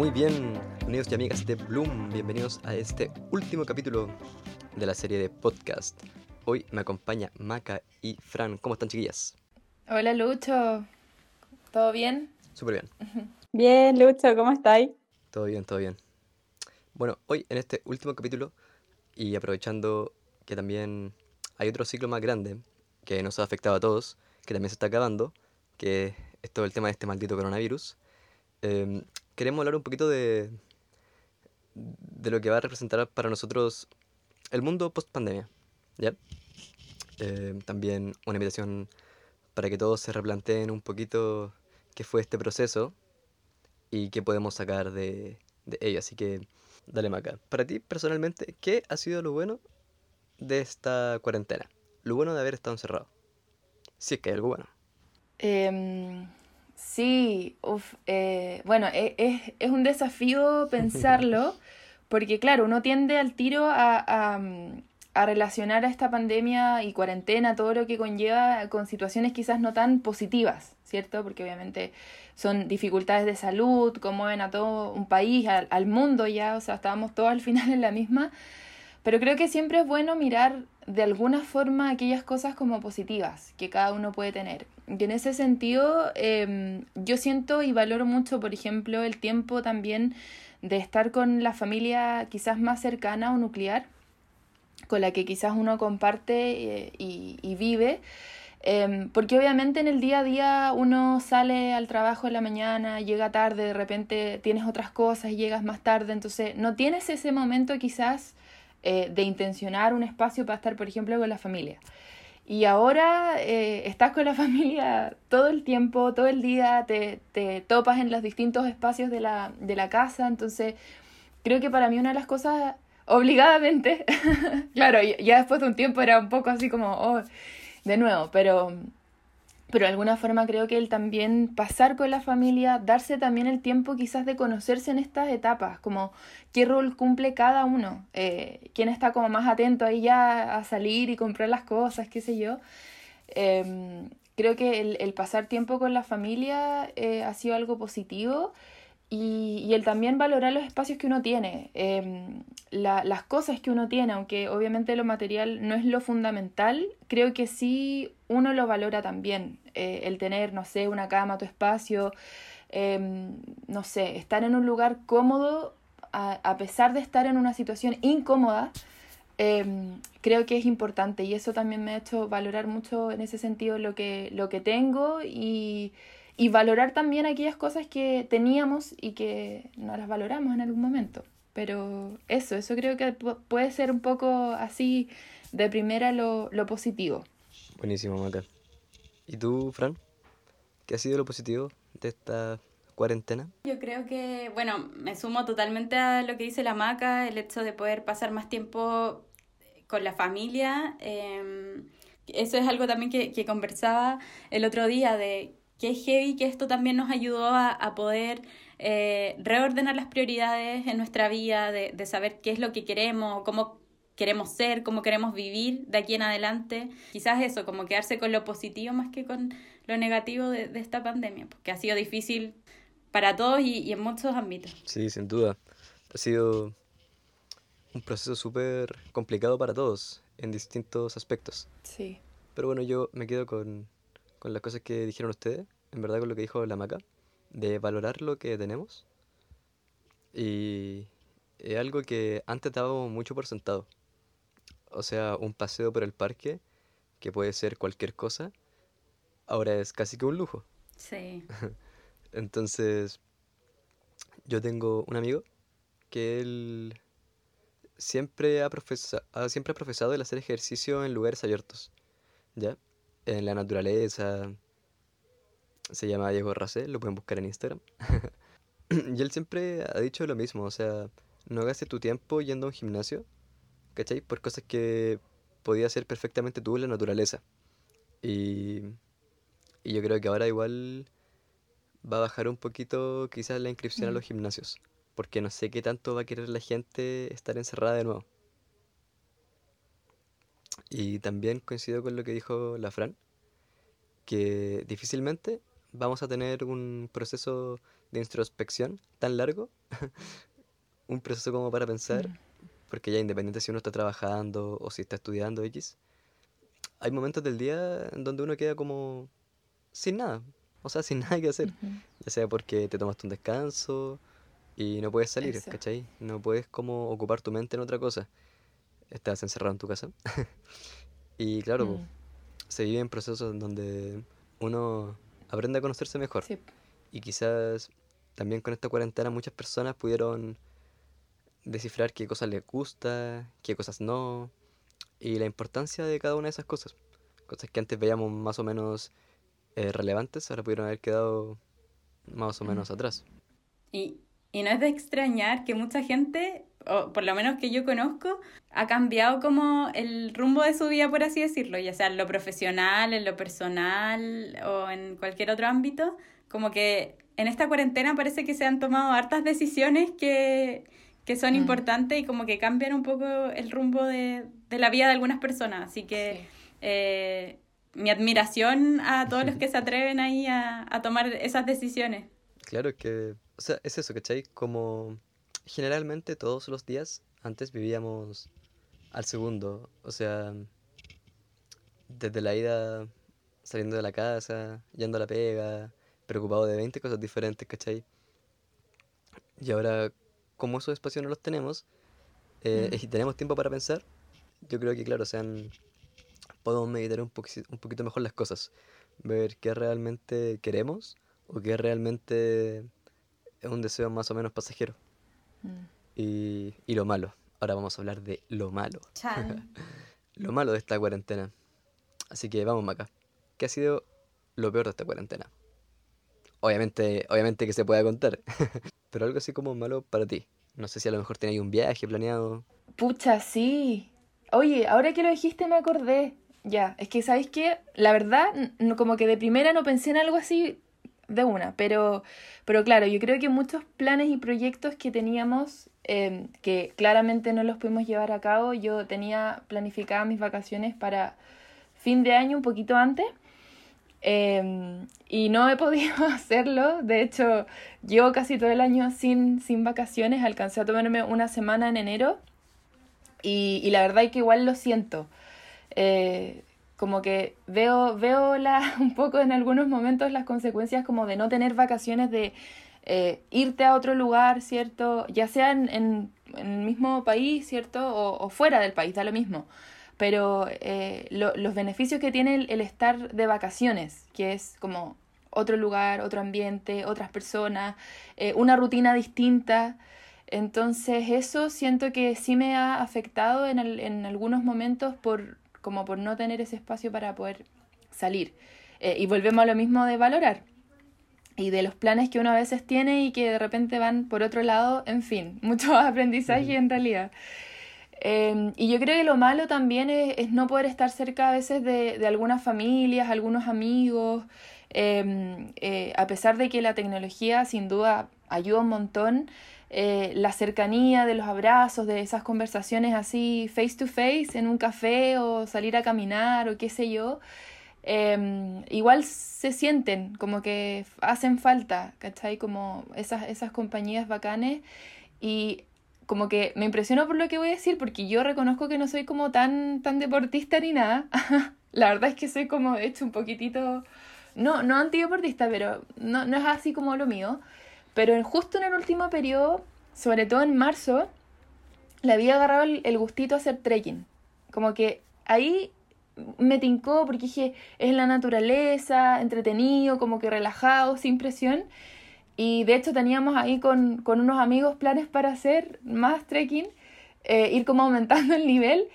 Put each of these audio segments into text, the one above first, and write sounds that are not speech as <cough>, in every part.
Muy bien, amigos y amigas de Bloom, bienvenidos a este último capítulo de la serie de podcast. Hoy me acompaña Maca y Fran. ¿Cómo están, chiquillas? Hola, Lucho. ¿Todo bien? Súper bien. <laughs> Bien, Lucho, ¿cómo estáis? Todo bien, todo bien. Bueno, hoy en este último capítulo, y aprovechando que también hay otro ciclo más grande que nos ha afectado a todos, que también se está acabando, que es todo el tema de este maldito coronavirus, em, queremos hablar un poquito de, de lo que va a representar para nosotros el mundo post pandemia. ¿ya? Em, también una invitación para que todos se replanteen un poquito qué fue este proceso y qué podemos sacar de, de ello. Así que dale Maca. Para ti personalmente, ¿qué ha sido lo bueno de esta cuarentena? Lo bueno de haber estado encerrado. Si es que hay algo bueno. Em, sí, uf, eh, bueno, e- es, es un desafío pensarlo, <laughs> porque claro, uno tiende al tiro a, a, mm, a relacionar a esta pandemia y cuarentena, todo lo que conlleva, con situaciones quizás no tan positivas, ¿cierto? Porque obviamente son dificultades de salud, conmueven a todo un país, al, al mundo ya, o sea, estábamos todos al final en la misma. Pero creo que siempre es bueno mirar de alguna forma aquellas cosas como positivas que cada uno puede tener. Y en ese sentido, eh, yo siento y valoro mucho, por ejemplo, el tiempo también de estar con la familia quizás más cercana o nuclear, con la que quizás uno comparte eh, y, vive. Eh, porque obviamente en el día a día uno sale al trabajo en la mañana, llega tarde, de repente tienes otras cosas y llegas más tarde, entonces no tienes ese momento quizás eh, de intencionar un espacio para estar, por ejemplo, con la familia. Y ahora eh, estás con la <laughs> familia todo el tiempo, todo el día, te, te topas en los distintos espacios de la, de la casa, entonces creo que para mí una de las cosas, obligadamente, <laughs> claro, ya después de un tiempo era un poco así como, oh, de nuevo, pero, pero de alguna forma creo que el también pasar con la familia, darse también el tiempo quizás de conocerse en estas etapas, como qué rol cumple cada uno, eh, quién está como más atento ahí ya a salir y comprar las cosas, qué sé yo. Eh, creo que el, el pasar tiempo con la familia eh, ha sido algo positivo y, y el también valorar los espacios que uno tiene, eh, la- las cosas que uno tiene, aunque obviamente lo material no es lo fundamental, creo que sí uno lo valora también. Eh, el tener, no sé, una cama, tu espacio, eh, no sé, estar en un lugar cómodo a, a pesar de estar en una situación incómoda, eh, creo que es importante y eso también me ha hecho valorar mucho en ese sentido lo que, lo que tengo y, y valorar también aquellas cosas que teníamos y que no las valoramos en algún momento. Pero eso, eso creo que pu- puede ser un poco así de primera lo, lo positivo. Buenísimo, Maca. ¿Y tú, Fran? ¿Qué ha sido lo positivo de esta cuarentena? Yo creo que, bueno, me sumo totalmente a lo que dice la Maca, el hecho de poder pasar más tiempo con la familia. eh, eso es algo también que, que conversaba el otro día de que es heavy que esto también nos ayudó a, a poder eh, reordenar las prioridades en nuestra vida, de, de saber qué es lo que queremos, cómo queremos ser, cómo queremos vivir de aquí en adelante. Quizás eso, como quedarse con lo positivo más que con lo negativo de, de esta pandemia, porque ha sido difícil para todos y, y en muchos ámbitos. Sí, sin duda. Ha sido un proceso súper complicado para todos en distintos aspectos. Sí. Pero bueno, yo me quedo con, con las cosas que dijeron ustedes, en verdad con lo que dijo la Maca, de valorar lo que tenemos. Y es algo que antes dábamos mucho por sentado. O sea, un paseo por el parque, que puede ser cualquier cosa, ahora es casi que un lujo. Sí. <laughs> Entonces, yo tengo un amigo que él siempre ha, profesa- siempre ha profesado el hacer ejercicio en lugares abiertos, ¿ya? En la naturaleza. Se llama Diego Racé, lo pueden buscar en Instagram. <laughs> Y él siempre ha dicho lo mismo, o sea, no gastes tu tiempo yendo a un gimnasio, ¿cachai? Por cosas que podías hacer perfectamente tú en la naturaleza. Y, y yo creo que ahora igual va a bajar un poquito quizás la inscripción a Mm. los gimnasios, porque no sé qué tanto va a querer la gente estar encerrada de nuevo. Y también coincido con lo que dijo la Fran, que difícilmente vamos a tener un proceso de introspección tan largo, <laughs> un proceso como para pensar, Mm. Porque ya independiente si uno está trabajando o si está estudiando X, hay momentos del día en donde uno queda como sin nada, o sea, sin <laughs> nada que hacer, Ujú. ya sea porque te tomaste un descanso y no puedes salir, Eso. ¿cachai? No puedes como ocupar tu mente en otra cosa, estás encerrado en tu casa. <laughs> y claro, Mm. se viven procesos en donde uno aprende a conocerse mejor. Sí. Y quizás también con esta cuarentena muchas personas pudieron descifrar qué cosas les gusta, qué cosas no, y la importancia de cada una de esas cosas. Cosas que antes veíamos más o menos eh, relevantes, ahora pudieron haber quedado más o menos atrás. Y, y no es de extrañar que mucha gente, o por lo menos que yo conozco, ha cambiado como el rumbo de su vida, por así decirlo, ya sea en lo profesional, en lo personal o en cualquier otro ámbito. Como que en esta cuarentena parece que se han tomado hartas decisiones que, que son Mm. importantes y como que cambian un poco el rumbo de, de la vida de algunas personas. Así que eh, mi admiración a todos los <laughs> que se atreven ahí a, a tomar esas decisiones. Claro que, o sea, es eso, ¿cachai? Como generalmente todos los días antes vivíamos al segundo, o sea, desde la ida saliendo de la casa, yendo a la pega, preocupado de 20 cosas diferentes, ¿cachai? Y ahora, como esos espacios no los tenemos, eh, Mm. y tenemos tiempo para pensar, yo creo que, claro, sean, podemos meditar un, un poquito mejor las cosas, ver qué realmente queremos o qué realmente es un deseo más o menos pasajero. Mm. Y, y lo malo. Ahora vamos a hablar de lo malo. <laughs> Lo malo de esta cuarentena. Así que vamos, Maca. ¿Qué ha sido lo peor de esta cuarentena? Obviamente, obviamente que se pueda contar. <laughs> Pero algo así como malo para ti. No sé si a lo mejor tenéis un viaje planeado. Pucha, sí. Oye, ahora que lo dijiste me acordé. Ya, es que ¿sabéis qué? La verdad, como que de primera no pensé en algo así de una, pero, pero claro, yo creo que muchos planes y proyectos que teníamos, eh, que claramente no los pudimos llevar a cabo, yo tenía planificadas mis vacaciones para fin de año, un poquito antes, eh, y no he podido <laughs> hacerlo. De hecho, llevo casi todo el año sin, sin vacaciones, alcancé a tomarme una semana en enero. Y, y la verdad es que igual lo siento. Eh, como que veo, veo la, <laughs> un poco en algunos momentos las consecuencias como de no tener vacaciones, de eh, irte a otro lugar, ¿cierto? Ya sea en, en- en el mismo país, ¿cierto? O, o fuera del país, da lo mismo. Pero eh, lo- los beneficios que tiene el, el estar de vacaciones, que es como otro lugar, otro ambiente, otras personas, eh, una rutina distinta. Entonces eso siento que sí me ha afectado en, en algunos momentos por, como por no tener ese espacio para poder salir. Eh, y volvemos a lo mismo de valorar y de los planes que uno a veces tiene y que de repente van por otro lado, en fin, <laughs> mucho aprendizaje en realidad. Eh, y yo creo que lo malo también es, no poder estar cerca a veces de, algunas familias, algunos amigos, eh, eh, a pesar de que la tecnología sin duda ayuda un montón, eh, la cercanía de los abrazos, de esas conversaciones así face to face en un café o salir a caminar o qué sé yo, eh, igual se sienten como que hacen falta, ¿cachai? Como esas, esas compañías bacanes y como que me impresionó por lo que voy a decir porque yo reconozco que no soy como tan, tan deportista ni nada. <laughs> La verdad es que soy como, de hecho, un poquitito, no, no antideportista, pero no, no es así como lo mío. Pero en- justo en el último periodo, sobre todo en marzo, le había agarrado el, el gustito a hacer trekking. Como que ahí me tincó porque dije, es la naturaleza, entretenido, como que relajado, sin presión. Y de hecho teníamos ahí con, con unos amigos planes para hacer más trekking, eh, ir como aumentando el nivel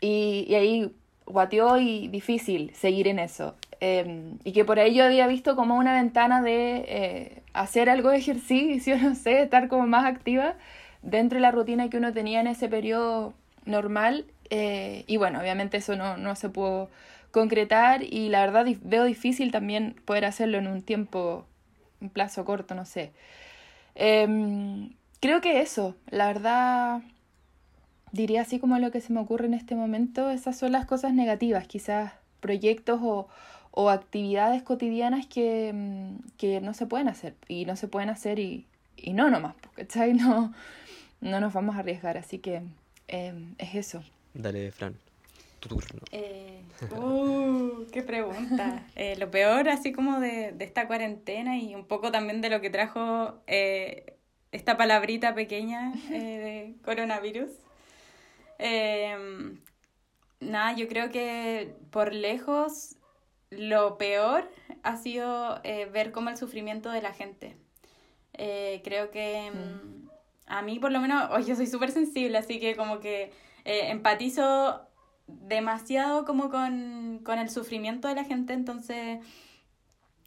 y, y ahí guateó y difícil seguir en eso. Eh, y que por ahí yo había visto como una ventana de eh, hacer algo de ejercicio, <laughs> no sé, estar como más activa dentro de la rutina que uno tenía en ese periodo normal. eh, y bueno, obviamente eso no, no se pudo concretar y la verdad veo difícil también poder hacerlo en un tiempo, un plazo corto, no sé. Em, creo que eso, la verdad, diría así como lo que se me ocurre en este momento, esas son las cosas negativas, quizás proyectos o, o actividades cotidianas que, mm, que no se pueden hacer y no se pueden hacer y, y no nomás, ¿cachai? <laughs> No, no nos vamos a arriesgar, así que em, es eso. Dale, Fran. Tu turno. Eh, <laughs> uh, qué pregunta. Eh, lo peor, así como de, de, esta cuarentena y un poco también de lo que trajo eh, esta palabrita pequeña de <laughs> coronavirus. Em, nada, yo creo que por lejos lo peor ha sido ver cómo el sufrimiento de la gente. creo que mm. Mm, a mí por lo menos, <laughs> hoy yo soy súper sensible, así que como que empatizo demasiado como con, el sufrimiento de la gente, entonces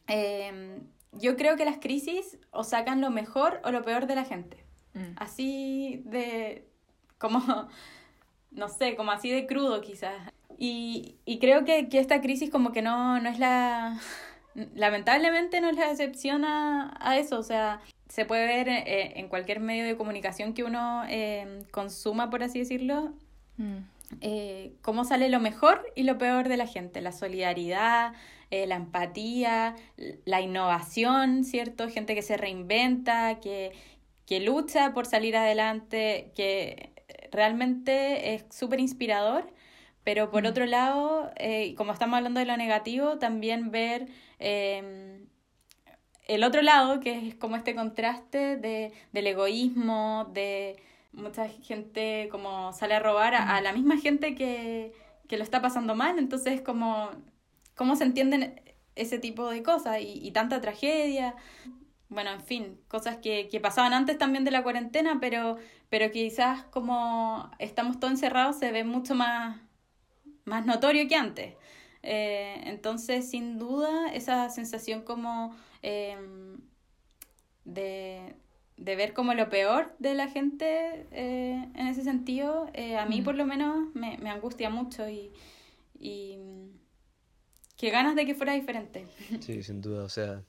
em, yo creo que las crisis o sacan lo mejor o lo peor de la gente. Mm. Así de, como, <laughs> no sé, como así de crudo quizás. Y, creo que, esta crisis como que no, no es la, <laughs> lamentablemente no es la excepción a, eso, o sea, se puede ver eh, en cualquier medio de comunicación que uno em, consuma, por así decirlo. Mm. Eh, cómo sale lo mejor y lo peor de la gente, la solidaridad, eh, la empatía, la innovación, ¿cierto? Gente que se reinventa, que, que lucha por salir adelante, que realmente es súper inspirador, pero por mm. otro lado, eh, como estamos hablando de lo negativo, también ver em, el otro lado, que es como este contraste de, del egoísmo, de mucha gente como sale a robar a, la misma gente que, que, lo está pasando mal, entonces como cómo se entienden ese tipo de cosas y, tanta tragedia. Bueno, en fin, cosas que, que, pasaban antes también de la cuarentena, pero, pero quizás como estamos todos encerrados se ve mucho más, más notorio que antes. Eh, entonces, sin duda, esa sensación como eh, de, de ver como lo peor de la gente eh, en ese sentido, eh, a mí mm. por lo menos me, me angustia mucho y, y qué ganas de que fuera diferente. <laughs> Sí, sin duda, o sea,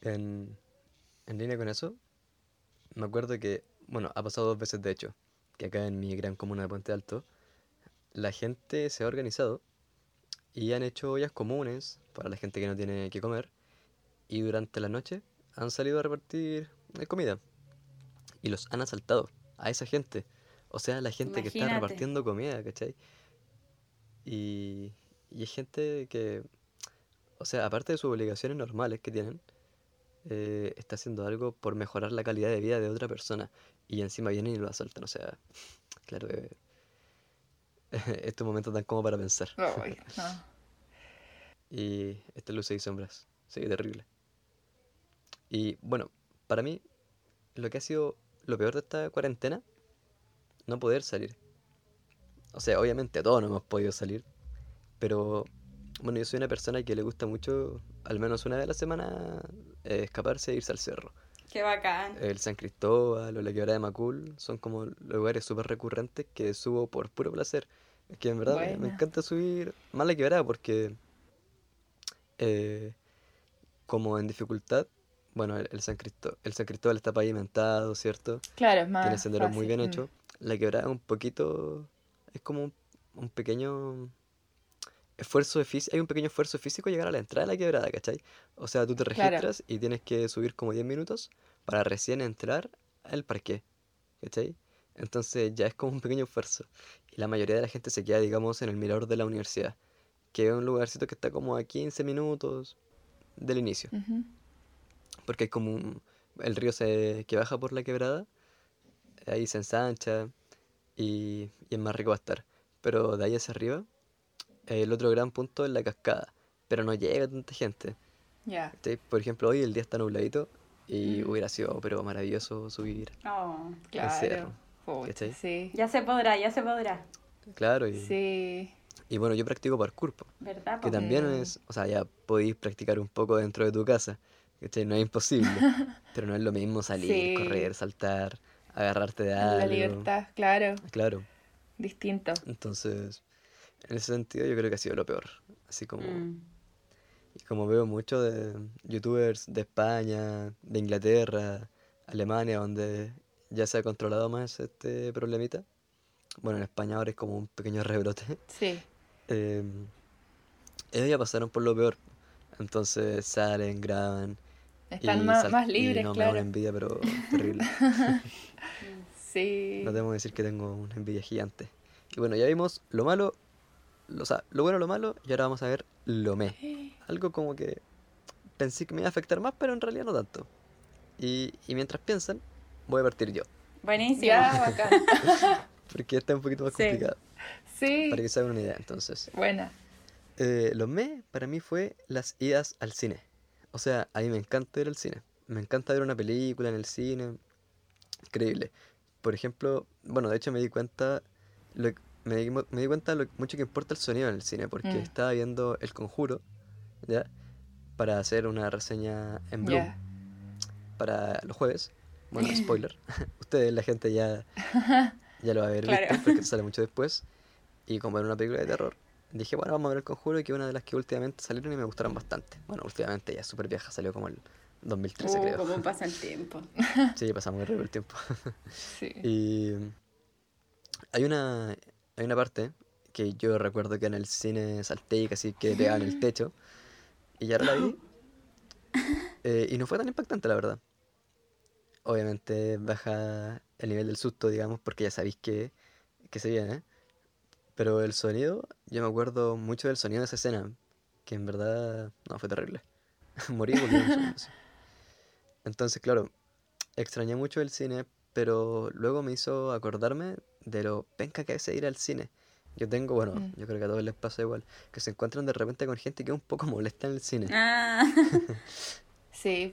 en, en línea con eso, me acuerdo que, bueno, ha pasado dos veces de hecho, que acá en mi gran comuna de Puente Alto, la gente se ha organizado y han hecho ollas comunes para la gente que no tiene que comer y durante la noche han salido a repartir de comida. Y los han asaltado a esa gente. O sea, la gente que está repartiendo comida, ¿cachai? Y, y es gente que, o sea, aparte de sus obligaciones normales que tienen, eh, está haciendo algo por mejorar la calidad de vida de otra persona. Y encima vienen y lo asaltan. O sea, <laughs> claro que <laughs> estos momentos dan como para pensar. <laughs> y este luces y sombras. Sí, terrible. Y bueno, para mí, lo que ha sido lo peor de esta cuarentena, no poder salir. O sea, obviamente todos no hemos podido salir, pero bueno, yo soy una persona que le gusta mucho, al menos una vez a la semana, eh, escaparse e irse al cerro. Qué bacán. El San Cristóbal o la quebrada de Macul son como lugares súper recurrentes que subo por puro placer. Es que en verdad me encanta subir más la quebrada porque eh, como en dificultad bueno, el, San Cristóbal, el San Cristóbal está pavimentado, ¿cierto? Claro, es más. Tiene senderos muy bien mm. hechos. La quebrada es un poquito. Es como un, pequeño esfuerzo físico. Hay un pequeño esfuerzo físico llegar a la entrada de la quebrada, ¿cachai? O sea, tú te registras y tienes que subir como 10 minutos para recién entrar al parque, ¿cachai? Entonces ya es como un pequeño esfuerzo. Y la mayoría de la gente se queda, digamos, en el mirador de la universidad, que es un lugarcito que está como a 15 minutos del inicio porque hay como un, el río se, que baja por la quebrada, ahí se ensancha y, y es más rico va a estar. Pero de ahí hacia arriba, el otro gran punto es la cascada, pero no llega tanta gente. Ya. Por ejemplo, hoy el día está nubladito y mm. hubiera sido pero maravilloso subir oh, claro. sí. Ya se podrá, ya se podrá. Claro, y, sí. y bueno, yo practico parkour, ¿verdad? que también es, o sea, ya podéis practicar un poco dentro de tu casa, no es imposible. <laughs> pero no es lo mismo salir, correr, saltar, agarrarte de algo. La libertad, claro. Claro. Distinto. Entonces, en ese sentido yo creo que ha sido lo peor. Así como... Mm. Y como veo mucho de youtubers de España, de Inglaterra, Alemania, donde ya se ha controlado más este problemita. Bueno, en España ahora es como un pequeño rebrote. Sí. <laughs> Em, ellos ya pasaron por lo peor. Entonces salen, graban. Están y más, más y libres, no, me da una claro. envidia, pero <laughs> terrible. <laughs> Sí. No tengo que decir que tengo una envidia gigante. Y bueno, ya vimos lo malo, lo, o sea, lo bueno, lo malo, y ahora vamos a ver lo me. <gasps> Algo como que pensé que me iba a afectar más, pero en realidad no tanto. Y, y mientras piensan, voy a partir yo, Buenísimo. Ya, <laughs> bacán. porque está un poquito más Sí. complicado, Sí. para que se hagan una idea. Entonces, Buena. Eh, lo me para mí fue las idas al cine. O sea, a mí me encanta ir al cine. Me encanta ver una película en el cine. Increíble. Por ejemplo, bueno, de hecho me di cuenta, lo- me, di, me di cuenta lo mucho que importa el sonido en el cine, porque Mm. estaba viendo El Conjuro, ¿ya? Para hacer una reseña en Bloom para los jueves. Bueno, <laughs> spoiler. <laughs> Ustedes, la gente ya, <laughs> ya lo va a haber Claro. visto porque sale mucho después. Y como era una película de terror, dije, bueno, vamos a ver El Conjuro, que es una de las que últimamente salieron y me gustaron bastante. Bueno, últimamente ya es súper vieja, salió como el 2013, Uh, creo. cómo <laughs> pasa el tiempo. Sí, pasa muy rápido el tiempo. <laughs> Sí. Y hay una, hay una parte que yo recuerdo que en el cine salté y casi que pegaba en el <laughs> techo. Y ya la vi. eh, y no fue tan impactante, la verdad. Obviamente baja el nivel del susto, digamos, porque ya sabéis que, que se viene. Pero el sonido, yo me acuerdo mucho del sonido de esa escena, que en verdad no fue terrible. <laughs> Morí. Entonces, claro, extrañé mucho el cine, pero luego me hizo acordarme de lo penca que es ir al cine. Yo tengo, bueno, Mm. yo creo que a todos les pasa igual, que se encuentran de repente con gente que es un poco molesta en el cine. Ah. <laughs> Sí.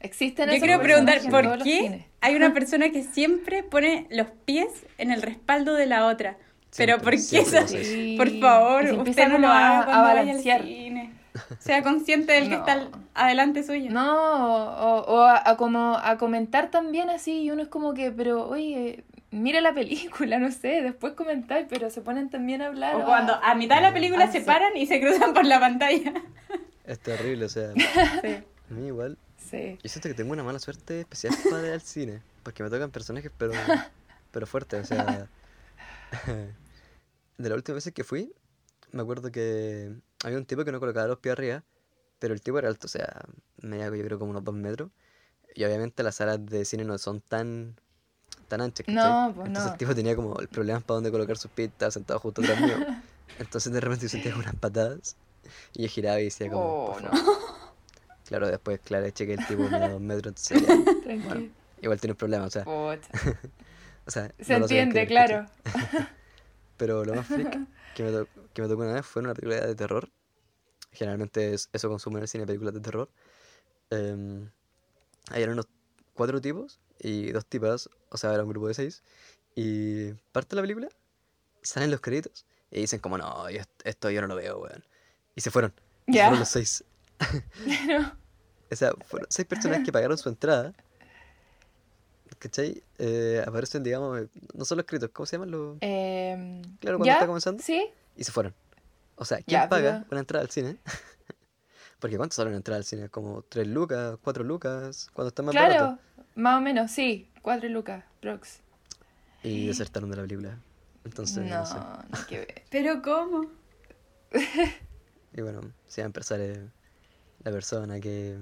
Existen Yo quiero preguntar, ¿por qué hay una <laughs> persona que siempre pone los pies en el respaldo de la otra? Pero ¿por qué eso. Sí. Por favor, usted no lo haga a cuando vaya al cine. Sea consciente del que está al- adelante suyo. No, o, o a, a como a comentar también así, y uno es como que, pero oye, mira la película, <laughs> no sé, después comentar, pero se ponen también a hablar. O ah, cuando a mitad de la película Ah, se sí. paran y se cruzan por la pantalla. <laughs> Es terrible, o sea, Sí. a mí igual. Sí. Yo siento que tengo una mala suerte especial para ir al cine, porque me tocan personajes, pero, <laughs> pero fuertes, o sea. De las últimas veces que fui, me acuerdo que había un tipo que no colocaba los pies arriba, pero el tipo era alto, o sea, medía yo creo como unos dos metros, y obviamente las salas de cine no son tan tan anchas. No, pues Entonces no. el tipo tenía como el problema para dónde colocar sus pies, estaba sentado justo atrás mío. <laughs> Entonces de repente yo sentía unas patadas, y yo giraba y decía como, Oh, no. <laughs> Claro, después, claro, eché que el tipo medía dos metros, entonces ya, <laughs> Tranquilo. igual tiene un problema, o sea, o sea, Se no entiende, claro. Pero lo más freak <laughs> que me, to- que me tocó una vez fue en una película de terror. Generalmente es- eso consumo en el cine, películas de terror. Em, ahí eran unos cuatro tipos y dos tipas, o sea, era un grupo de seis. Y parte de la película, salen los créditos y dicen como, no, yo est- esto yo no lo veo, weón. Y se fueron. Ya. fueron los seis. <laughs> Claro. O sea, fueron seis personas que pagaron su entrada. ¿Cachai? Eh, aparecen, digamos, eh, no son los escritos, ¿cómo se llaman los...? Em, Claro, cuando ¿ya? está comenzando. Sí. y se fueron. O sea, ¿quién Ya, paga pero- una entrada al cine? <laughs> Porque ¿cuánto sale una entrada al cine? Como 3 lucas, 4 lucas, cuando está más Claro, barato. más o menos, sí. Cuatro lucas, prox. Y desertaron de la película. Entonces, no, No, sé. no que ver. Pero ¿cómo? <laughs> Y bueno, siempre sale la persona que,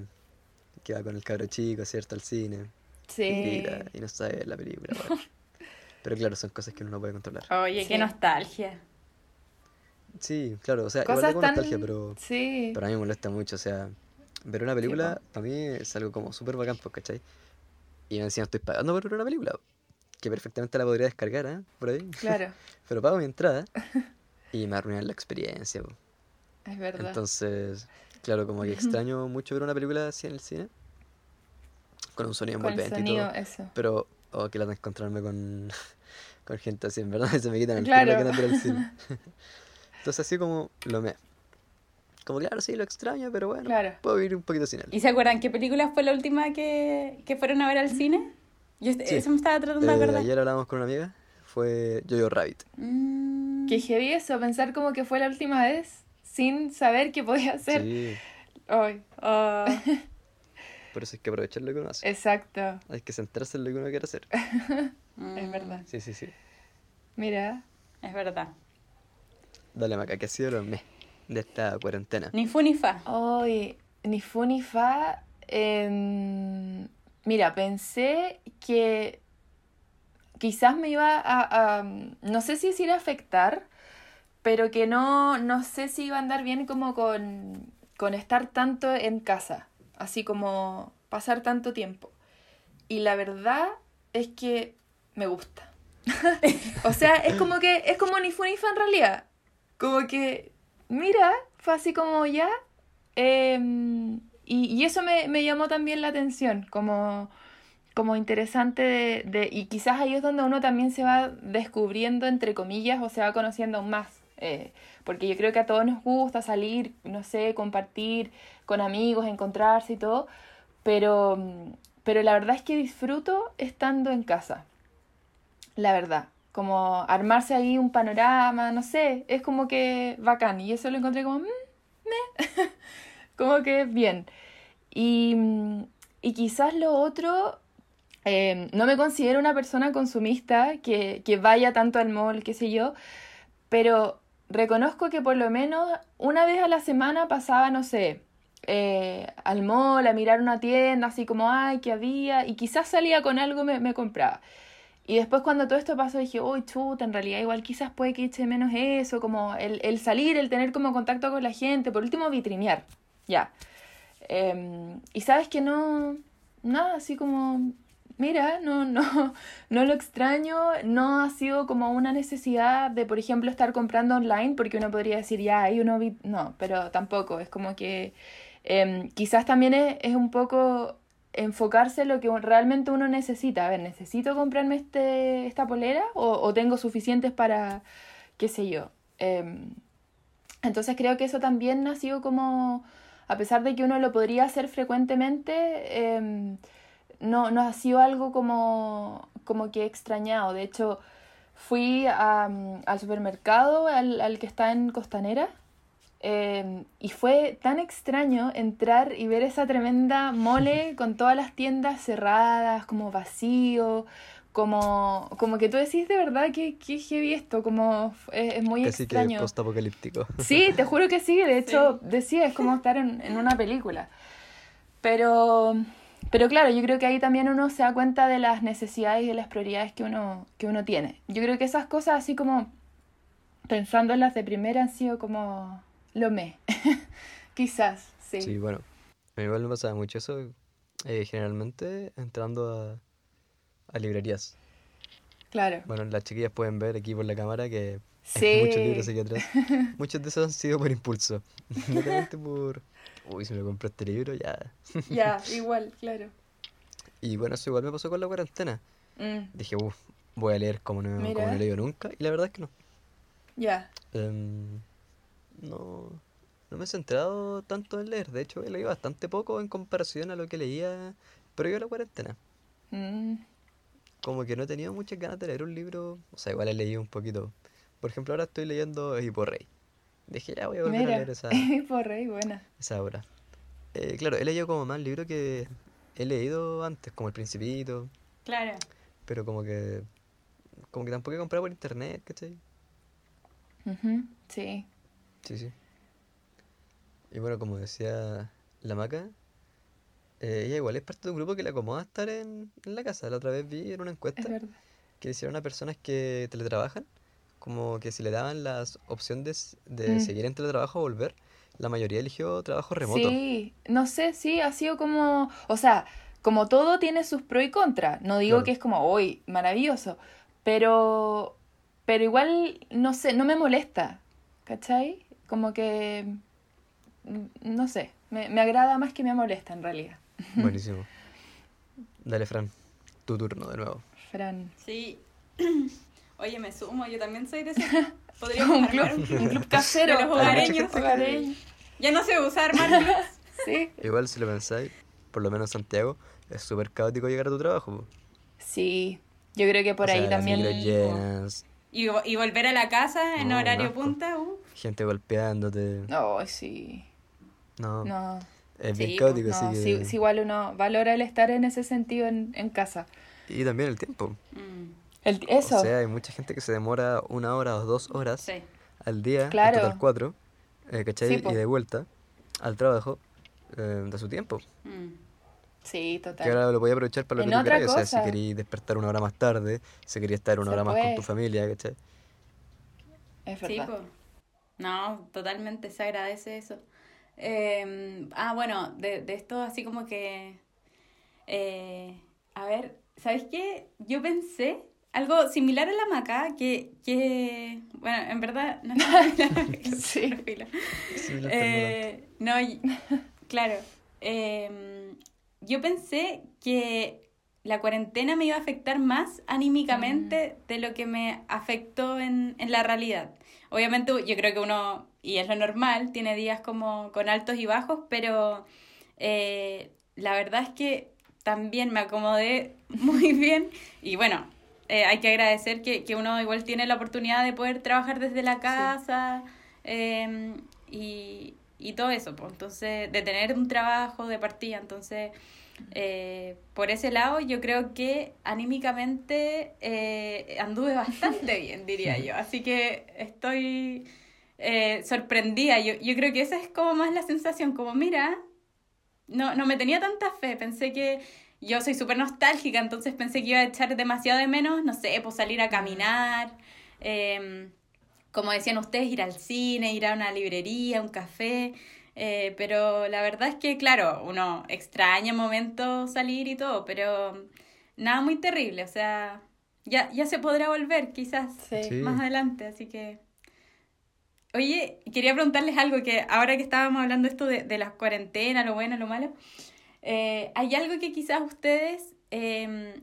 que va con el cabro chico, ¿cierto? Al cine. Y Sí. y no sabe la película. <laughs> Pero claro, son cosas que uno no puede controlar. Oye, Sí. qué nostalgia. Sí, claro, o sea, igual Cosas tengo tan... nostalgia, pero, Sí. pero a mí me molesta mucho. O sea, ver una película para mí es algo como súper bacán, pues, ¿cachai? Y encima estoy pagando por ver una película, que perfectamente la podría descargar, ¿eh? Por ahí. Claro, <laughs> Pero pago mi entrada y me arruinan la experiencia, po. es verdad. Entonces, claro, como que extraño mucho ver una película así en el cine, con un sonido envolvente y todo. eso. Pero, oh, que lata encontrarme con, <laughs> con gente así, en verdad, <laughs> se me quitan el Claro. pelo que el cine. <laughs> Entonces, así como lo me. Como, claro, sí, lo extraño, pero bueno, Claro. puedo vivir un poquito sin él. ¿Y se acuerdan qué película fue la última que, que fueron a ver al cine? Yo Sí. eso me estaba tratando de Eh, acordar. ayer hablábamos con una amiga, fue Jojo Rabbit. Mm. Que heavy eso, pensar como que fue la última vez sin saber qué podía hacer. Sí, Ay, Oh, por eso hay que aprovechar lo que uno hace. exacto, Hay que centrarse en lo que uno quiere hacer. <laughs> es verdad. Sí, sí, sí. Mira, Es verdad. Dale, Maca, que ha sido lo me. de esta cuarentena? Ni fu ni fa. Hoy, ni fu ni fa. em, mira, pensé que quizás me iba a, a- no sé si decir afectar, pero que no, no sé si iba a andar bien como con, con estar tanto en casa, así como pasar tanto tiempo. Y la verdad es que me gusta. <laughs> o sea, es como que es como ni fu ni fa en realidad. Como que, mira, fue así como ya. em, y, y eso me, me llamó también la atención, como, como interesante de, de- Y quizás ahí es donde uno también se va descubriendo, entre comillas, o se va conociendo aún más. Eh, porque yo creo que a todos nos gusta salir, no sé, compartir con amigos, encontrarse y todo. Pero, pero la verdad es que disfruto estando en casa. La verdad. Como armarse ahí un panorama, no sé, es como que bacán. Y eso lo encontré como, mm, <laughs> como que bien. Y, y quizás lo otro, eh, no me considero una persona consumista que, que vaya tanto al mall, qué sé yo, pero reconozco que por lo menos una vez a la semana pasaba, no sé, eh, al mall a mirar una tienda, así como, ay, ¿qué había? Y quizás salía con algo, me, compraba. Y después cuando todo esto pasó dije, uy, chuta, en realidad igual quizás puede que eche menos eso, como el, el salir, el tener como contacto con la gente, por último vitrinear, ya. Em, y sabes que no, nada, así como, mira, no, no, <laughs> no lo extraño, no ha sido como una necesidad de, por ejemplo, estar comprando online, porque uno podría decir, ya, ahí uno, vi-". no, pero tampoco, es como que em, quizás también es, es un poco enfocarse en lo que realmente uno necesita. A ver, ¿necesito comprarme este, esta polera o, o tengo suficientes para, qué sé yo? Em, entonces creo que eso también ha sido como, a pesar de que uno lo podría hacer frecuentemente, em, no, no ha sido algo como, como que he extrañado. De hecho, fui a, mm, al supermercado, al, al que está en Costanera, em, y fue tan extraño entrar y ver esa tremenda mole <laughs> con todas las tiendas cerradas, como vacío, como, como que tú decís de verdad que, que heavy esto, como es, es muy Casi que extraño. post-apocalíptico. <laughs> Sí, te juro que sí. De hecho, decía, es como estar en, en una película. Pero, pero claro, yo creo que ahí también uno se da cuenta de las necesidades y de las prioridades que uno, que uno tiene. Yo creo que esas cosas, así como pensando en las de primera, han sido como lo me. <laughs> Quizás, sí. Sí, bueno, a mí igual me pasaba mucho eso, eh, generalmente entrando a, a librerías. Claro. Bueno, las chiquillas pueden ver aquí por la cámara que Sí. hay muchos libros aquí atrás. <laughs> Muchos de esos han sido por impulso. <laughs> Netamente por, uy, si me compré este libro, ya. Ya, <laughs> igual, claro. Y bueno, eso igual me pasó con la cuarentena. Mm, Dije, uff, voy a leer como no, como no he leído nunca. Y la verdad es que no. ya. Em, no, no me he centrado tanto en leer. De hecho, he leído bastante poco en comparación a lo que leía previo a la cuarentena. Mm, Como que no he tenido muchas ganas de leer un libro. O sea, igual he leído un poquito. Por ejemplo, ahora estoy leyendo Edipo Rey. Dije, ya voy a volver a leer esa, <laughs> por rey, buena. esa obra. Eh, claro, he leído como más libros que he leído antes, como El Principito. Claro. Pero como que. Como que tampoco he comprado por internet, ¿cachai? Ujú, Sí. Sí, sí. Y bueno, como decía la Maca, eh, ella igual es parte de un grupo que le acomoda estar en, en la casa. La otra vez vi en una Es encuesta que hicieron a personas que teletrabajan, como que si le daban las opciones de Mm. seguir en teletrabajo o volver, la mayoría eligió trabajo remoto. Sí, no sé, sí, ha sido como, o sea, como todo tiene sus pros y contras. No digo Claro. que es como, uy, maravilloso, pero, pero igual, no sé, no me molesta, ¿cachai? Como que, mm, no sé, me, me agrada más que me molesta en realidad. <laughs> Buenísimo. Dale, Fran, tu turno de nuevo. Fran. Sí. Oye, me sumo, yo también soy de ese <laughs> club. Podríamos Un club, <laughs> armar un club. casero. Los hogareños. Ya no sé usar más <laughs> clubs. Sí. Igual si lo pensáis, por lo menos en Santiago, es súper caótico llegar a tu trabajo. po. Sí, yo creo que por O sea, ahí las también... llenas, Y, y volver a la casa en No, un horario asco. punta. uh. gente golpeándote. Ay, sí. No, No. es bien Sí, caótico, No, sí, que... sí, igual uno valora el estar en ese sentido en, en casa. Y también el tiempo. Mm, El, eso, O sea, hay mucha gente que se demora una hora o dos horas sí. al día, Claro. total cuatro, eh, ¿cachai? Sí, y de vuelta al trabajo eh, de su tiempo. Mm. Sí, Que total. ahora lo podía aprovechar para lo En que tú queráis. O sea, si querías despertar una hora más tarde, si querías estar una Se hora más con puede. tu familia, ¿cachai? Es Sí, verdad. po. No, totalmente se agradece eso. Eh, ah, bueno, de, de esto así como que... eh, a ver, ¿sabes qué? Yo pensé algo similar a la maca, que, que bueno, en verdad no es <laughs> <laughs> Sí. Eh, no, claro. em, yo pensé que la cuarentena me iba a afectar más anímicamente de lo que me afectó en, en la realidad. Obviamente yo creo que uno, y es lo normal, tiene días como con altos y bajos, pero eh, la verdad es que también me acomodé <laughs> muy bien y bueno, eh, hay que agradecer que, que uno igual tiene la oportunidad de poder trabajar desde la casa em, y, y todo eso, pues, entonces, de tener un trabajo de partida, entonces, eh, por ese lado yo creo que anímicamente eh, anduve <laughs> bastante bien, diría yo, así que estoy eh, sorprendida, yo, yo creo que esa es como más la sensación, como mira, no, no me tenía tanta fe, pensé que yo soy súper nostálgica, entonces pensé que iba a echar demasiado de menos, no sé, pues salir a caminar, em, como decían ustedes, ir al cine, ir a una librería, un café, eh, pero la verdad es que, claro, uno extraña momentos salir y todo, pero nada muy terrible, o sea, ya, ya se podrá volver quizás Sí. Sí. más adelante, así que... Oye, quería preguntarles algo que ahora que estábamos hablando esto de, de las cuarentenas, lo bueno, lo malo, eh, ¿hay algo que quizás ustedes, eh,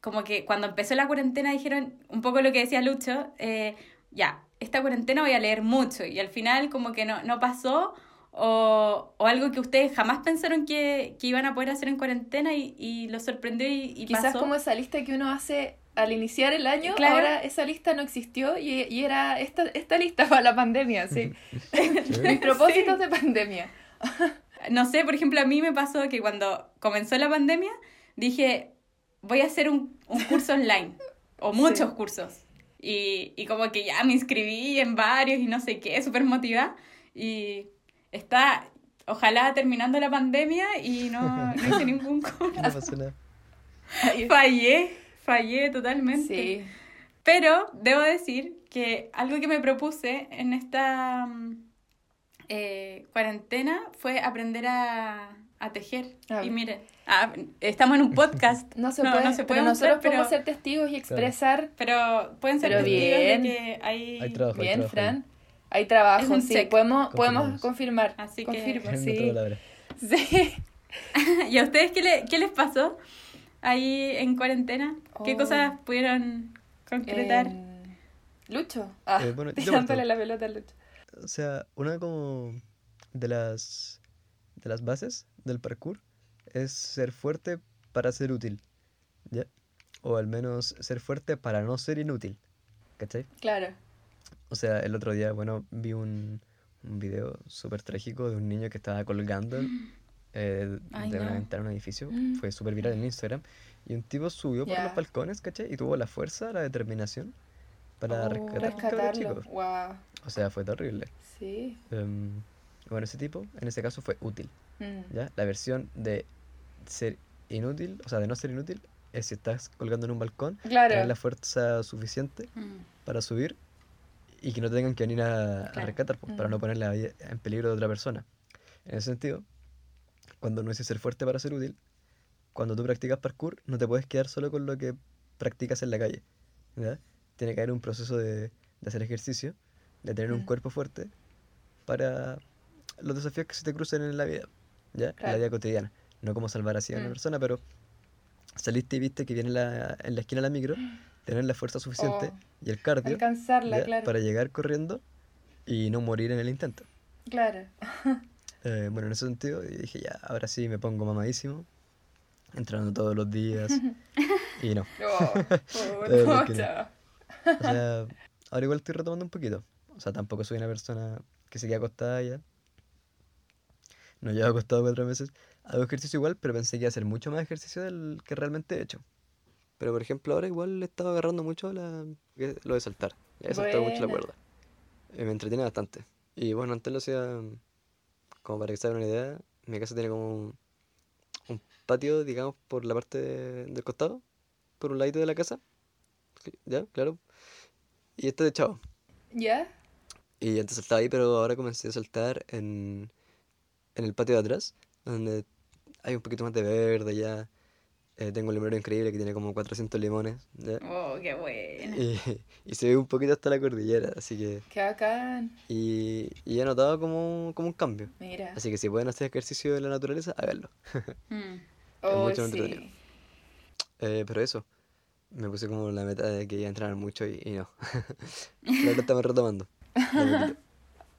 como que cuando empezó la cuarentena dijeron un poco lo que decía Lucho, eh, ya, esta cuarentena voy a leer mucho y al final como que no, no pasó o, o algo que ustedes jamás pensaron que, que iban a poder hacer en cuarentena y, y los sorprendió y, y Quizás pasó? como esa lista que uno hace al iniciar el año, Claro. ahora esa lista no existió y, y era esta, esta lista para la pandemia, sí. <laughs> <laughs> Mis propósitos de pandemia. <laughs> No sé, por ejemplo, a mí me pasó que cuando comenzó la pandemia dije, voy a hacer un, un curso <laughs> online o muchos Sí. cursos. Y, y como que ya me inscribí en varios y no sé qué, súper motivada. Y está, ojalá terminando la pandemia y no, no hice ningún <laughs> curso. No <laughs> Fallé, fallé totalmente. Sí, Pero debo decir que algo que me propuse en esta mm, eh, cuarentena fue aprender a, a tejer. A y miren, ah, estamos en un podcast. no se puede, pero nosotros pero, podemos ser testigos y expresar pero pueden ser Pero testigos bien. de que hay... Hay trabajo, hay bien, trabajo. Fran. Hay trabajo, un sí, podemos, podemos confirmar. Así que- Confirmo, sí. Sí. <laughs> ¿Y a ustedes qué, le- qué les pasó ahí en cuarentena? ¿Qué Oh. cosas pudieron concretar? Em, Lucho. Ah, Eh, bueno, tirándole la pelota a Lucho. O sea, una como de las de las bases del parkour es ser fuerte para ser útil, ¿ya? O al menos ser fuerte para no ser inútil, ¿cachai? Claro. O sea, el otro día, bueno, vi un, un video súper trágico de un niño que estaba colgando <gasps> eh, Ay, de una ventana de un edificio. Mm. Fue súper viral en Instagram. Y un tipo subió por los balcones, ¿cachai? Y tuvo la fuerza, la determinación para Oh, rescatar a un cabro rescatarlo. chico. Wow. O sea, fue terrible. Sí. Em, bueno, ese tipo, en ese caso, fue útil, Mm. ¿ya? La versión de ser inútil, o sea, de no ser inútil, es si estás colgando en un balcón, Claro. tener la fuerza suficiente Mm. para subir y que no te tengan que venir a, a Claro. rescatar, pues, para Mm. no poner la vida en peligro de otra persona. En ese sentido, cuando no dices ser fuerte para ser útil, cuando tú practicas parkour, no te puedes quedar solo con lo que practicas en la calle. Tiene que haber un proceso de, de hacer ejercicio, de tener un Mm. cuerpo fuerte para los desafíos que se te crucen en la vida, ¿ya? En la vida cotidiana. No como salvar así a una Mm. persona, pero saliste y viste que viene la, en la esquina la micro, tener la fuerza suficiente Oh, y el cardio Alcanzarla, ¿ya? claro. para llegar corriendo y no morir en el intento. Claro. <laughs> Eh, bueno, en ese sentido, dije, ya, ahora sí me pongo mamadísimo, entrenando todos los días, <laughs> y no. Eh, oh, <laughs> no. chao. O sea, ahora igual estoy retomando un poquito. O sea, tampoco soy una persona que se queda acostada ya. No llevo acostado cuatro meses. Hago ejercicio igual, pero pensé que iba a hacer mucho más ejercicio del que realmente he hecho. Pero por ejemplo, ahora igual le estaba agarrando mucho la... lo de saltar. He saltado mucho la cuerda. Eh, me entretiene bastante. Y bueno, antes lo hacía, como para que se hagan una idea, mi casa tiene como un, un patio, digamos, por la parte de- del costado, por un ladito de la casa. ¿Ya? Claro. Y está techado. ¿Ya? Y antes saltaba ahí, pero ahora comencé a saltar en, en el patio de atrás, donde hay un poquito más de verde ya. Eh, tengo un limonero increíble que tiene como 400 limones, ¿ya? Oh, qué bueno. Y, <laughs> y se ve un poquito hasta la cordillera, así que... Qué bacán. Y, y he notado como, como un cambio. Mira. Así que si pueden hacer ejercicio en la naturaleza, háganlo. <laughs> Mm. Oh, mucho sí. entretenido. Eh, pero eso, me puse como la meta de que iba a entrenar mucho y, y no. <laughs> Pero ahora estamos retomando. <laughs> de a poquito.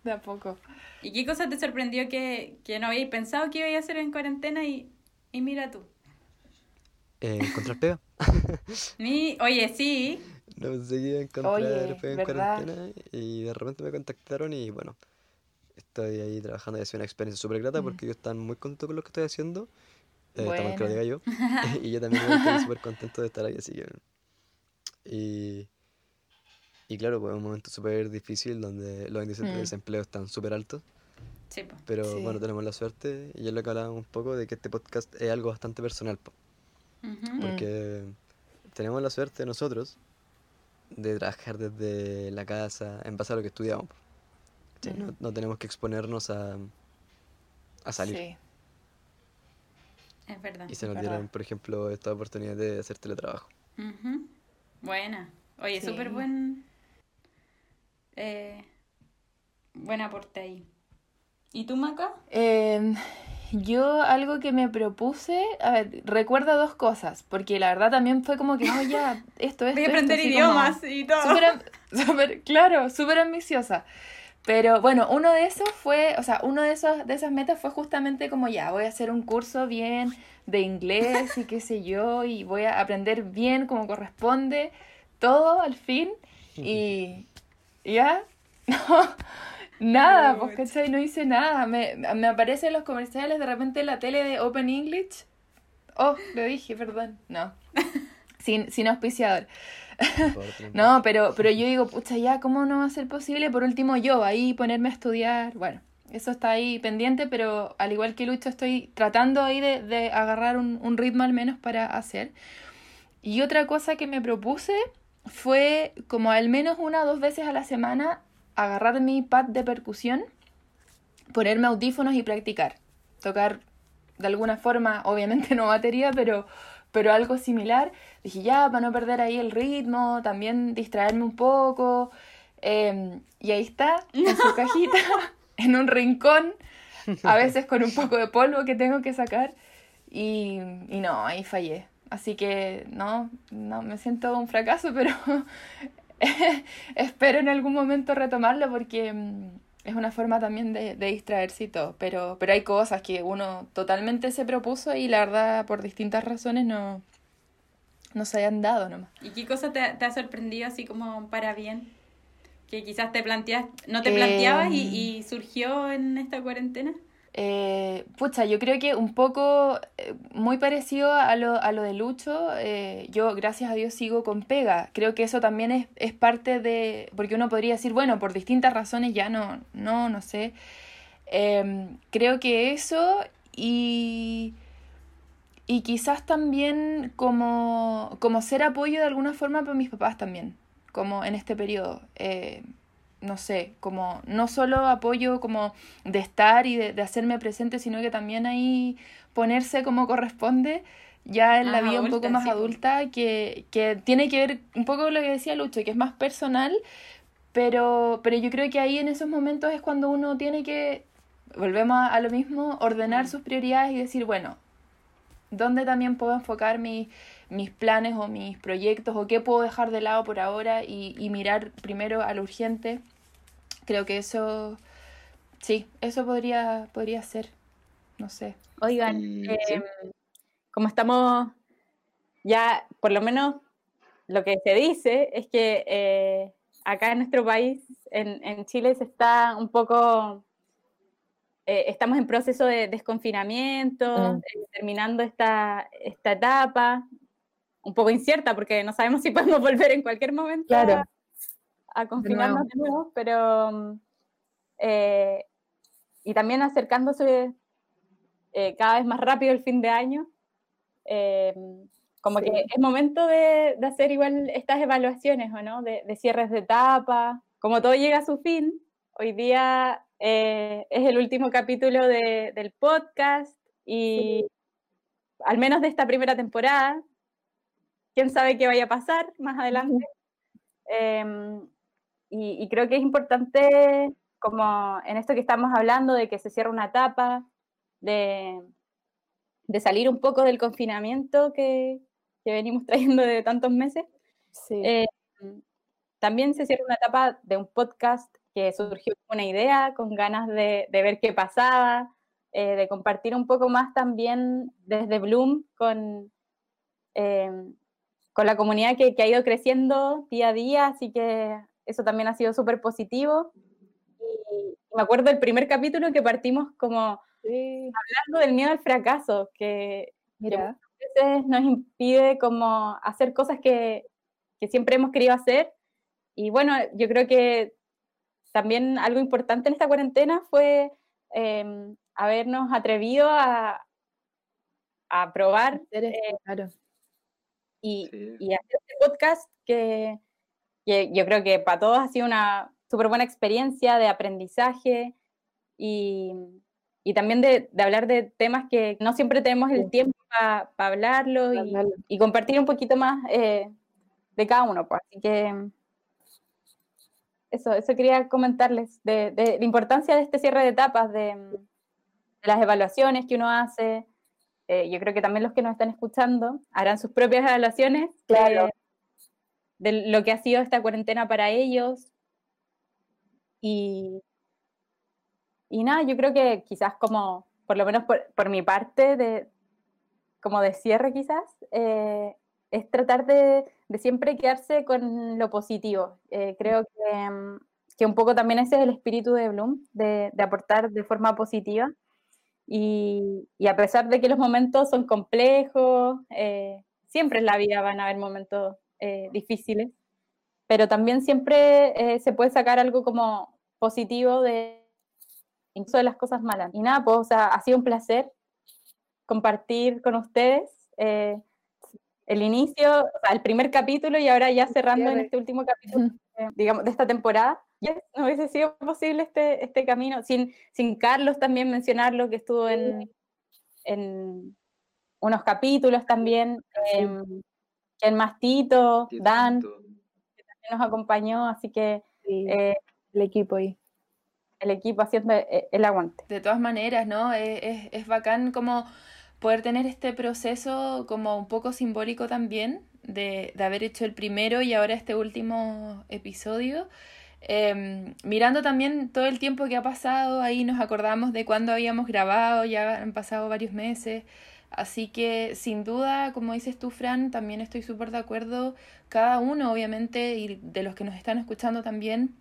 De a poco. ¿Y qué cosa te sorprendió que, que no habíais pensado que ibais a hacer en cuarentena y, y mira tú? Eh, encontrar pega. <laughs> Mi, oye, sí. No iba a encontrar Oye, pega en ¿verdad? cuarentena y de repente me contactaron y bueno, estoy ahí trabajando y ha sido una experiencia súper grata Mm. porque ellos están muy contentos con lo que estoy haciendo. Eh, está mal que lo diga yo. <laughs> y yo también estoy súper contento de estar ahí, así que... Y, y claro, pues es un momento súper difícil donde los índices de Mm. desempleo están súper altos. Sí, po. Pero Sí. bueno, tenemos la suerte, y es lo que hablábamos un poco, de que este podcast es algo bastante personal. po, Ujú. Mm. Porque tenemos la suerte nosotros de trabajar desde la casa en base a lo que estudiamos. po, ¿cachai? No, no tenemos que exponernos a, a salir. Sí. Es verdad. Y se nos dieron, por ejemplo, esta oportunidad de hacer teletrabajo. Ujú. Buena. Oye, Sí. súper buen. Eh, buen aporte ahí. ¿Y tú, Maca? Em, yo algo que me propuse, a ver, recuerdo dos cosas, porque la verdad también fue como que, oh, ya, esto, <laughs> esto, Voy a esto, aprender así como idiomas y todo. Súper, am- súper, claro, súper ambiciosa. Pero bueno, uno de esos fue, o sea, uno de esos, de esas metas fue justamente como ya, voy a hacer un curso bien de inglés y qué sé yo, y voy a aprender bien como corresponde, todo al fin, y ya, <laughs> no, nada, pues, Pucha. ¿cachai? No hice nada, me, me aparecen los comerciales de repente en la tele de Open English, oh, lo dije, perdón, no, <laughs> sin, sin auspiciador. <laughs> No, pero, pero yo digo, pucha, ya, ¿cómo no va a ser posible? Por último, yo, ahí ponerme a estudiar. Bueno, eso está ahí pendiente, pero al igual que Lucho, estoy tratando ahí de, de agarrar un, un ritmo al menos para hacer. Y otra cosa que me propuse fue como al menos una o dos veces a la semana agarrar mi pad de percusión, ponerme audífonos y practicar. Tocar de alguna forma, obviamente no batería, pero, pero algo similar. Dije, ya, para no perder ahí el ritmo, también distraerme un poco. Eh, y ahí está, en su <laughs> cajita, en un rincón, a veces con un <laughs> poco de polvo que tengo que sacar. Y, y no, ahí fallé. Así que no, no, me siento un fracaso, pero <laughs> espero en algún momento retomarlo porque mm, es una forma también de, de distraerse y todo. Pero, pero hay cosas que uno totalmente se propuso y la verdad por distintas razones no, no se hayan dado nomás. ¿Y qué cosa te, ha- te ha sorprendido así como para bien? Que quizás te planteas, no te Em. planteabas y, y surgió en esta cuarentena. Eh, pucha, yo creo que un poco eh, muy parecido a lo, a lo de Lucho, eh, yo gracias a Dios sigo con pega. Creo que eso también es, es parte de, porque uno podría decir, bueno, por distintas razones ya no, no, no sé. Em, creo que eso y, y quizás también como, como ser apoyo de alguna forma para mis papás también, como en este periodo. No sé, como no solo apoyo como de estar y de, de hacerme presente, sino que también ahí ponerse como corresponde ya en la vida un poco más sí, adulta, que, que tiene que ver un poco con lo que decía Lucho, que es más personal, pero, pero yo creo que ahí en esos momentos es cuando uno tiene que, volvemos a, a lo mismo, ordenar Mm. sus prioridades y decir, bueno, ¿dónde también puedo enfocar mis, mis planes o mis proyectos o qué puedo dejar de lado por ahora y, y mirar primero a lo urgente? Creo que eso, sí, eso podría, podría ser, no sé. Oigan, eh, sí. como estamos ya, por lo menos lo que se dice es que eh, acá en nuestro país, en, en Chile, se está un poco, eh, estamos en proceso de desconfinamiento, Mm. eh, terminando esta, esta etapa, un poco incierta porque no sabemos si <laughs> podemos volver en cualquier momento Claro. A, confinarnos de nuevo, pero eh, y también acercándose eh, cada vez más rápido el fin de año. Eh, como que es momento de, de, hacer igual estas evaluaciones, ¿o no? De, de, cierres de etapa. Como todo llega a su fin, hoy día es el último capítulo de, del podcast y al menos de esta primera temporada. Quién sabe qué vaya a pasar más adelante. Em, y, y, creo que es importante, como en esto que estamos hablando, de que se cierra una etapa, de, de salir un poco del confinamiento que, que venimos <laughs> trayendo de tantos meses. Sí. Eh, también se cierra una etapa de un podcast que surgió con una idea, con ganas de, de ver qué pasaba, eh, de compartir un poco más también desde Bloom con, eh, con la comunidad que, que, ha ido creciendo día a día, así que eso también ha sido súper positivo. Y me acuerdo del primer capítulo que partimos como sí. hablando del miedo al fracaso, que, Mira. que muchas veces nos impide como hacer cosas que, que siempre hemos querido hacer. Y bueno, yo creo que también algo importante en esta cuarentena fue eh, habernos atrevido a, a probar eh, claro. y, sí. y, hacer este podcast que, que, yo creo que para todos ha sido una súper buena experiencia de aprendizaje y, y también de, de, hablar de temas que no siempre tenemos el tiempo para pa hablarlo y, y, compartir un poquito más eh, de cada uno. Pues. Así que eso, eso quería comentarles, de, de, la importancia de este cierre de etapas, de, de las evaluaciones que uno hace. Eh, yo creo que también los que nos están escuchando harán sus propias evaluaciones claro. de, de, lo que ha sido esta cuarentena para ellos. Y, y nada, yo creo que quizás como, por lo menos por, por mi parte, de, como de cierre quizás, eh, es tratar de, de, siempre quedarse con lo positivo. Eh, creo que, que, un poco también ese es el espíritu de Bloom, de, de aportar de forma positiva. Y, y, a pesar de que los momentos son complejos, eh, siempre en la vida van a haber momentos eh, difíciles, pero también siempre eh, se puede sacar algo como positivo de incluso de las cosas malas. Y nada, pues o sea, ha sido un placer compartir con ustedes eh, el inicio, o sea, el primer capítulo y ahora ya cerrando en este último capítulo, eh, digamos, de esta temporada. No hubiese sido posible este, este camino, sin, sin Carlos también mencionarlo, que estuvo en, en unos capítulos también, eh, el Mastito, Dan, Tito. que también nos acompañó, así que Sí, eh, el equipo ahí. el equipo haciendo el, el aguante. De todas maneras, ¿no? Es, es, es bacán como poder tener este proceso como un poco simbólico también de, de haber hecho el primero y ahora este último episodio. Eh, mirando también todo el tiempo que ha pasado, ahí nos acordamos de cuándo habíamos grabado, ya han pasado varios meses. Así que sin duda, como dices tú, Fran, también estoy súper de acuerdo. Cada uno, obviamente, y de los que nos están escuchando también,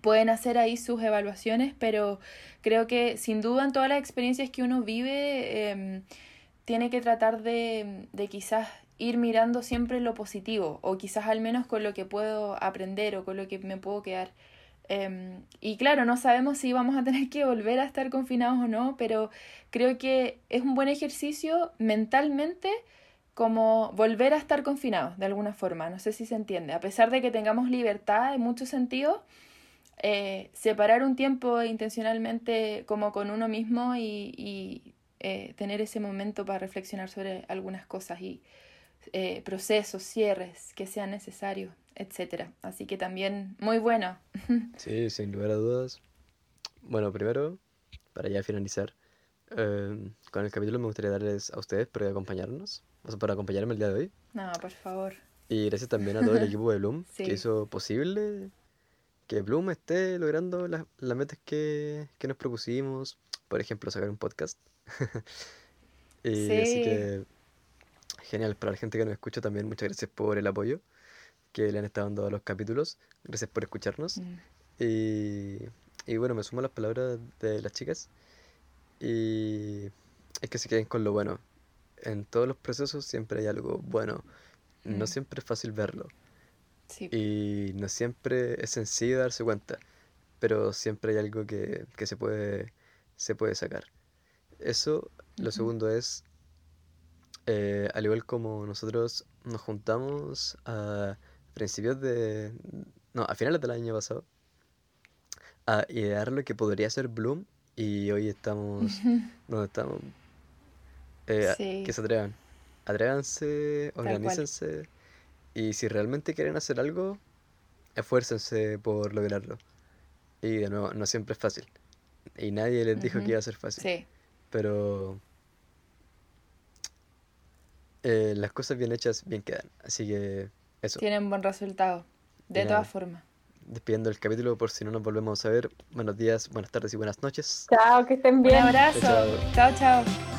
pueden hacer ahí sus evaluaciones, pero creo que sin duda en todas las experiencias que uno vive, eh, tiene que tratar de, de quizás ir mirando siempre lo positivo, o quizás al menos con lo que puedo aprender o con lo que me puedo quedar. Um, y claro, no sabemos si vamos a tener que volver a estar confinados o no, pero creo que es un buen ejercicio mentalmente como volver a estar confinados de alguna forma, no sé si se entiende, a pesar de que tengamos libertad en muchos sentidos, eh, separar un tiempo intencionalmente como con uno mismo y, y eh, tener ese momento para reflexionar sobre algunas cosas y eh, procesos, cierres que sean necesarios, etcétera. Así que también muy bueno. <laughs> Sí, sin lugar a dudas. Bueno, primero, para ya finalizar, eh, con el capítulo me gustaría darles a ustedes por acompañarnos, o sea, por acompañarme el día de hoy. No, por favor. Y gracias también a todo el <laughs> equipo de Bloom Sí. que hizo posible que Bloom esté logrando las, las metas que, que nos propusimos. Por ejemplo, sacar un podcast. <laughs> y así Sí. que, genial. Para la gente que nos escucha también, muchas gracias por el apoyo que le han estado dando a los capítulos. Gracias por escucharnos. Mm. Y, y bueno, me sumo a las palabras de las chicas. Y es que se queden con lo bueno. En todos los procesos siempre hay algo bueno. No Mm. siempre es fácil verlo. Sí. Y no siempre es sencillo darse cuenta. pero siempre hay algo que, que se puede, se puede sacar. Eso, lo Ujú. segundo es, eh, al igual como nosotros nos juntamos a principios de, no, a finales del año pasado, a idear lo que podría ser Bloom y hoy estamos <laughs> donde estamos. Eh, a- Sí, que se atrevan. Atrévanse, organícense y si realmente quieren hacer algo, esfuércense por lograrlo. Y de nuevo, no siempre es fácil. Y nadie les dijo que Ujú. iba a ser fácil. Sí, Pero eh, las cosas bien hechas bien quedan. Así que eso. tienen buen resultado. De todas formas. despidiendo el capítulo por si no nos volvemos a ver. Buenos días, buenas tardes y buenas noches. Chao, que estén Un bien. abrazo. Chao, chao. Chao, chao.